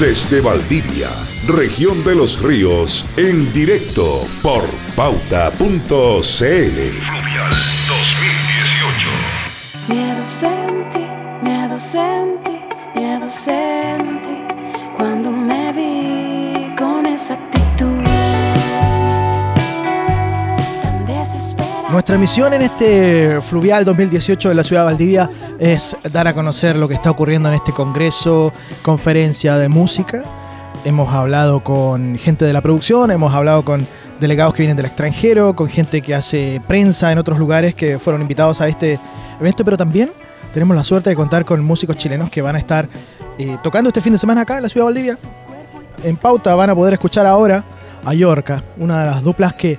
Desde Valdivia, región de los ríos, en directo por pauta.cl. Fluvial 2018. Miedo sentí, miedo sentí, miedo sentí Nuestra misión en este Fluvial 2018 de la ciudad de Valdivia es dar a conocer lo que está ocurriendo en este congreso, conferencia de música. Hemos hablado con gente de la producción, hemos hablado con delegados que vienen del extranjero, con gente que hace prensa en otros lugares que fueron invitados a este evento, pero también tenemos la suerte de contar con músicos chilenos que van a estar eh, tocando este fin de semana acá en la ciudad de Valdivia. En pauta van a poder escuchar ahora a Yorka, una de las duplas que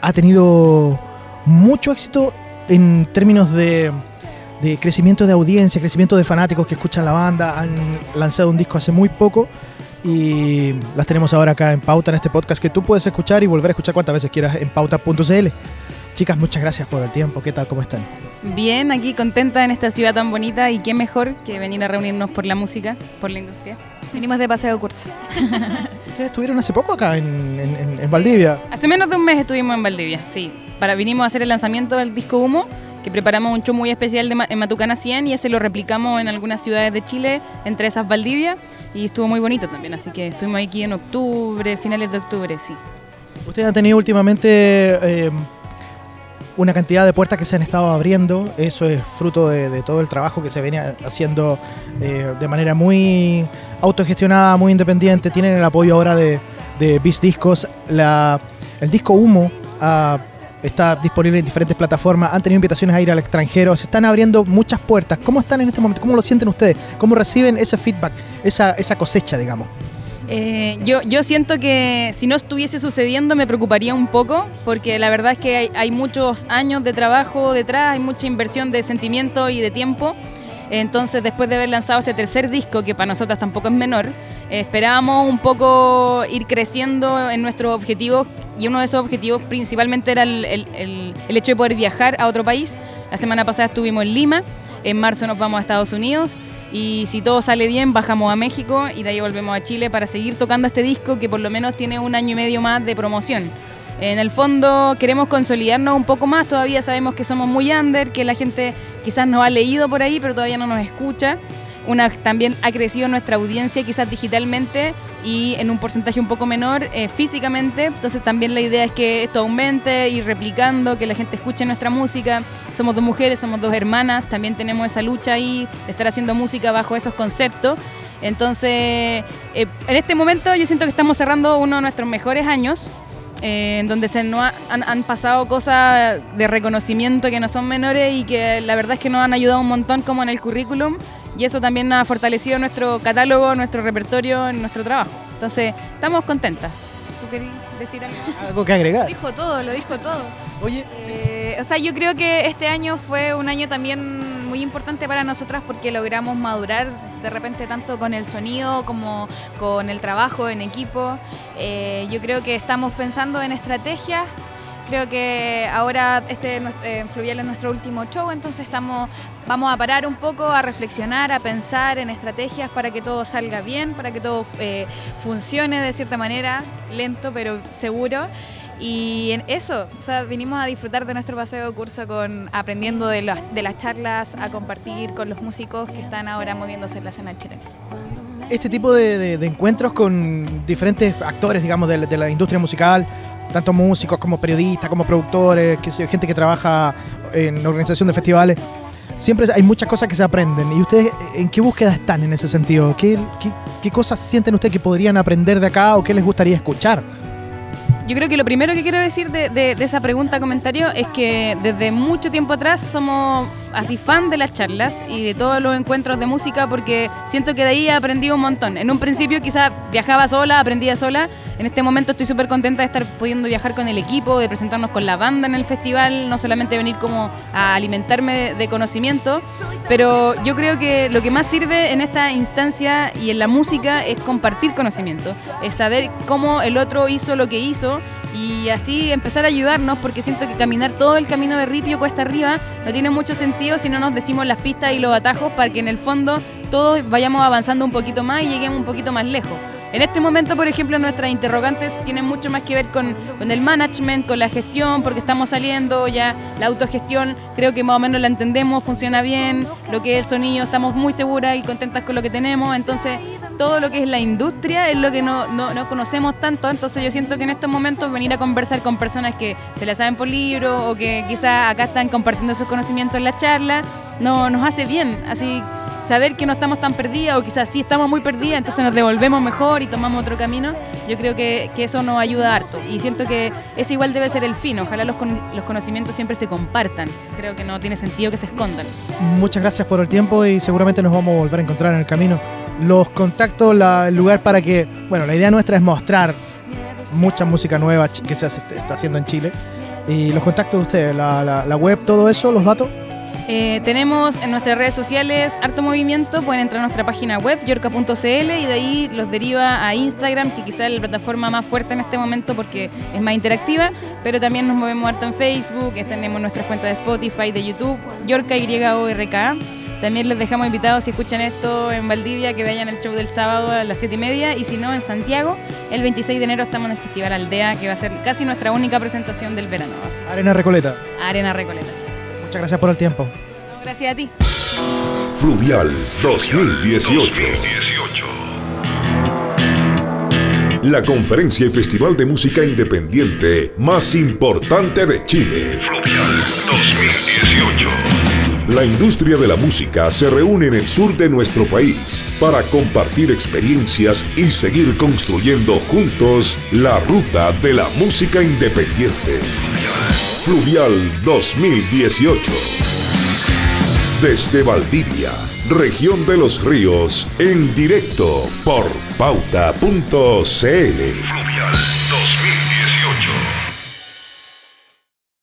ha tenido mucho éxito en términos de, de crecimiento de audiencia, crecimiento de fanáticos que escuchan la banda. Han lanzado un disco hace muy poco y las tenemos ahora acá en Pauta en este podcast que tú puedes escuchar y volver a escuchar cuantas veces quieras en pauta.cl. Chicas, muchas gracias por el tiempo. ¿Qué tal? ¿Cómo están? Bien, aquí contenta en esta ciudad tan bonita y qué mejor que venir a reunirnos por la música, por la industria. Venimos de paseo de curso. Ustedes estuvieron hace poco acá en, en- en- en Valdivia. Hace menos de un mes estuvimos en Valdivia, sí. Para, vinimos a hacer el lanzamiento del disco Humo, que preparamos un show muy especial en Matucana 100 y ese lo replicamos en algunas ciudades de Chile, entre esas Valdivia, y estuvo muy bonito también, así que estuvimos aquí en octubre, finales de octubre, sí. Ustedes han tenido últimamente eh, una cantidad de puertas que se han estado abriendo. Eso es fruto de, todo el trabajo que se venía haciendo eh, de manera muy autogestionada, muy independiente. Tienen el apoyo ahora de, de Bis Discos. El disco Humo ah, está disponible en diferentes plataformas. Han tenido invitaciones a ir al extranjero. Se están abriendo muchas puertas. ¿Cómo están en este momento? ¿Cómo lo sienten ustedes? ¿Cómo reciben ese feedback, esa, esa cosecha, digamos? Eh, yo, yo siento que si no estuviese sucediendo me preocuparía un poco, porque la verdad es que hay, hay muchos años de trabajo detrás, hay mucha inversión de sentimiento y de tiempo. Entonces, después de haber lanzado este tercer disco, que para nosotras tampoco es menor, esperábamos un poco ir creciendo en nuestros objetivos y uno de esos objetivos principalmente era el, el- hecho de poder viajar a otro país. La semana pasada estuvimos en Lima, en marzo nos vamos a Estados Unidos y si todo sale bien bajamos a México y de ahí volvemos a Chile para seguir tocando este disco que por lo menos tiene un año y medio más de promoción. En el fondo queremos consolidarnos un poco más, todavía sabemos que somos muy under, que la gente quizás nos ha leído por ahí pero todavía no nos escucha. Una, también ha crecido nuestra audiencia quizás digitalmente y en un porcentaje un poco menor eh, físicamente. Entonces también la idea es que esto aumente, ir replicando, que la gente escuche nuestra música. Somos dos mujeres, somos dos hermanas, también tenemos esa lucha ahí de estar haciendo música bajo esos conceptos. Entonces, eh, en este momento yo siento que estamos cerrando uno de nuestros mejores años, eh, en donde se han, han pasado cosas de reconocimiento que no son menores y que la verdad es que nos han ayudado un montón como en el currículum y eso también ha fortalecido nuestro catálogo, nuestro repertorio, nuestro trabajo. Entonces, estamos contentas. ¿Tú querías decir algo? ¿Algo que agregar? Dijo todo, lo dijo todo. Oye, Eh, o sea, yo creo que este año fue un año también muy importante para nosotras porque logramos madurar de repente tanto con el sonido como con el trabajo en equipo. Eh, yo creo que estamos pensando en estrategias. Creo que ahora este eh, Fluvial es nuestro último show, entonces estamos, vamos a parar un poco, a reflexionar, a pensar en estrategias para que todo salga bien, para que todo eh, funcione de cierta manera, lento pero seguro. Y en eso, o sea, vinimos a disfrutar de nuestro paseo de curso con aprendiendo de las, de las charlas, a compartir con los músicos que están ahora moviéndose en la escena chilena. este tipo de, encuentros con diferentes actores, digamos, de, de la industria musical, tanto músicos como periodistas, como productores, que gente que trabaja en organización de festivales, siempre hay muchas cosas que se aprenden. ¿Y ustedes en qué búsqueda están en ese sentido? ¿Qué, qué, cosas sienten ustedes que podrían aprender de acá o qué les gustaría escuchar? Yo creo que lo primero que quiero decir de, de- de esa pregunta, comentario, es que desde mucho tiempo atrás somos así fan de las charlas y de todos los encuentros de música porque siento que de ahí he aprendido un montón. En un principio quizás viajaba sola, aprendía sola. En este momento estoy súper contenta de estar pudiendo viajar con el equipo, de presentarnos con la banda en el festival, no solamente venir como a alimentarme de conocimiento, pero yo creo que lo que más sirve en esta instancia y en la música es compartir conocimiento, es saber cómo el otro hizo lo que hizo y así empezar a ayudarnos porque siento que caminar todo el camino de Ripio cuesta arriba no tiene mucho sentido si no nos decimos las pistas y los atajos para que en el fondo todos vayamos avanzando un poquito más y lleguemos un poquito más lejos. En este momento, por ejemplo, nuestras interrogantes tienen mucho más que ver con, el management, con la gestión, porque estamos saliendo ya, la autogestión, creo que más o menos la entendemos, funciona bien, lo que es el sonido, estamos muy seguras y contentas con lo que tenemos, entonces todo lo que es la industria es lo que no, no, no conocemos tanto, entonces yo siento que en estos momentos venir a conversar con personas que se la saben por libro o que quizás acá están compartiendo sus conocimientos en la charla, no, nos hace bien, así saber que no estamos tan perdidas o quizás sí estamos muy perdidas, entonces nos devolvemos mejor y tomamos otro camino, yo creo que, que eso nos ayuda harto. Y siento que ese igual debe ser el fin, ojalá los, con, los conocimientos siempre se compartan, creo que no tiene sentido que se escondan. Muchas gracias por el tiempo y seguramente nos vamos a volver a encontrar en el camino. Los contactos, la, el lugar para que, bueno, la idea nuestra es mostrar mucha música nueva que se hace, está haciendo en Chile. Y los contactos de ustedes, la, la, la web, todo eso, los datos. Eh, tenemos en nuestras redes sociales harto movimiento, pueden entrar a nuestra página web, yorca.cl, y de ahí los deriva a Instagram, que quizás es la plataforma más fuerte en este momento porque es más interactiva, pero también nos movemos harto en Facebook, tenemos nuestras cuentas de Spotify, de YouTube, Yorca YORK. También les dejamos invitados, si escuchan esto en Valdivia, que vayan al show del sábado a las 7 y media. Y si no, en Santiago, el 26 de enero estamos en el Festival Aldea, que va a ser casi nuestra única presentación del verano. Así. Arena Recoleta. Arena Recoleta, sí. Muchas gracias por el tiempo. No, gracias a ti. Fluvial 2018. La conferencia y festival de música independiente más importante de Chile. La industria de la música se reúne en el sur de nuestro país para compartir experiencias y seguir construyendo juntos la ruta de la música independiente. Fluvial 2018. Desde Valdivia, región de los ríos, en directo por pauta.cl.